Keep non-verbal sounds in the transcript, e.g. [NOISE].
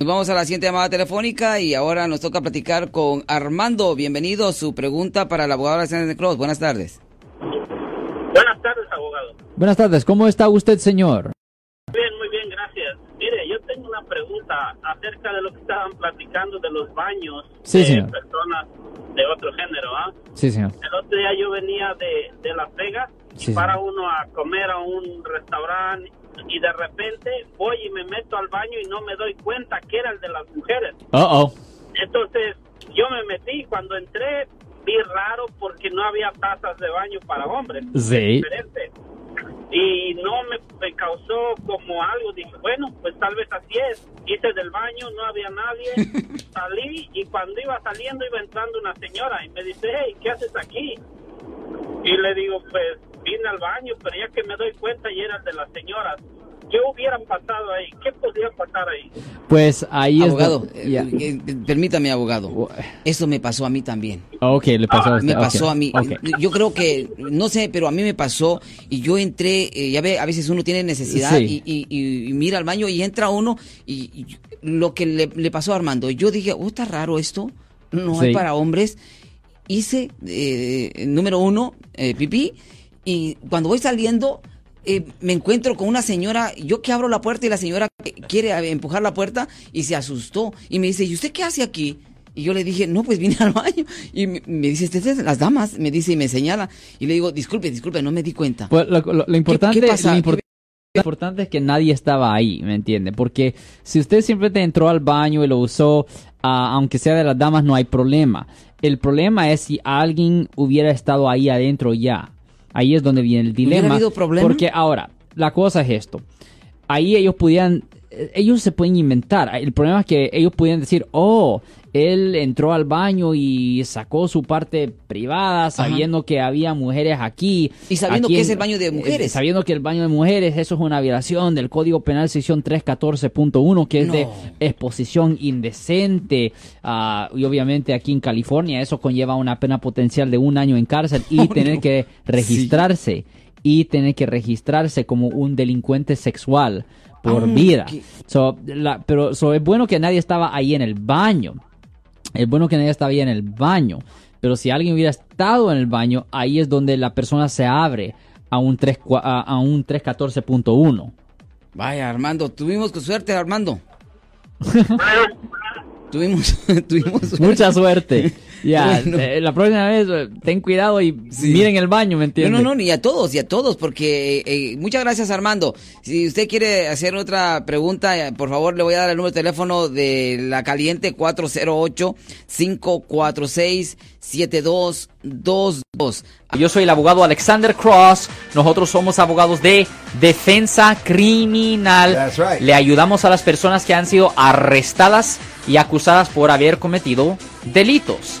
Nos vamos a la siguiente llamada telefónica y ahora nos toca platicar con Armando. Bienvenido. Su pregunta para el abogado Alexander Cross. Buenas tardes. Buenas tardes, abogado. Buenas tardes, ¿cómo está usted, señor? Bien, muy bien, gracias. Mire, yo tengo una pregunta acerca de lo que estaban platicando de los baños Sí, de señor. personas de otro género, ¿ah? Sí, señor. El otro día yo venía de, de Las Vegas Sí, para uno a comer a un restaurante y de repente voy y me meto al baño y no me doy cuenta que era el de las mujeres. Uh oh. Entonces yo me metí y cuando entré vi raro porque no había tazas de baño para hombres. Sí. diferente. Y no me, me causó como algo. Dije, bueno, pues tal vez así es. Hice del baño, no había nadie. [LAUGHS] Salí y cuando iba saliendo iba entrando una señora y me dice, hey, ¿qué haces aquí? Y le digo, pues vine al baño, pero ya que me doy cuenta y era el de las señoras. ¿Qué hubiera pasado ahí? ¿Qué podría pasar ahí? Pues ahí es... Abogado, do- eh, ya. eh, permítame, abogado. Eso me pasó a mí también. Ok, le pasó a usted. Me pasó a mí. Yo creo que, no sé, pero a mí me pasó y yo entré, eh, ya ve, a veces uno tiene necesidad Sí. y, y- y mira al baño y entra uno y, y lo que le, le pasó a Armando, yo dije, oh, está raro esto, no hay Sí. para hombres. Hice, eh, número uno, eh, pipí y cuando voy saliendo... eh, me encuentro con una señora, yo que abro la puerta y la señora quiere eh, empujar la puerta y se asustó y me dice, ¿y usted qué hace aquí? Y yo le dije, no, pues vine [LAUGHS] al baño. Y me, me dice, "Estas son las damas, me dice y me señala. Y le digo, disculpe, disculpe, no me di cuenta. Pues lo, lo- lo importante, pasa? lo impor- ¿Qué- lo importante es que nadie estaba ahí, ¿me entiende? Porque si usted simplemente entró al baño y lo usó, ah, aunque sea de las damas, no hay problema. El problema es si alguien hubiera estado ahí adentro ya. Ahí es donde viene el dilema. habido problema? Porque ahora, la cosa es esto. Ahí ellos podían, eh, ellos se pueden inventar. El problema es que ellos podían decir, oh, él entró al baño y sacó su parte privada sabiendo que había mujeres aquí. Y sabiendo Aquí que en- es el baño de eh, mujeres. sabiendo que el baño de mujeres, eso es una violación del Código Penal sección 314.1, que es de exposición indecente. ah, y obviamente aquí en California eso conlleva una pena potencial de un año en cárcel y [LAUGHS] Oh, tener no. que registrarse. Y tener que registrarse como un delincuente sexual por Ah, vida. So, la- pero so, es bueno que nadie estaba ahí en el baño. Es bueno que nadie estaba ahí en el baño. Pero si alguien hubiera estado en el baño, ahí es donde la persona se abre a un, 3, cua- a, a un 314.1. Vaya, Armando, tuvimos suerte, Armando. [LAUGHS] tuvimos, [LAUGHS] tuvimos suerte. Mucha suerte. Ya, Bueno. eh, la próxima vez eh, ten cuidado y Sí. miren el baño, ¿me No, entiendes? no, no, ni a todos, y a todos, porque eh, muchas gracias Armando. Si usted quiere hacer otra pregunta, eh, por favor le voy a dar el número de teléfono de la caliente 408-546-7222. Yo soy el abogado Alexander Cross. Nosotros somos abogados de defensa criminal. That's right. Le ayudamos a las personas que han sido arrestadas y acusadas por haber cometido delitos.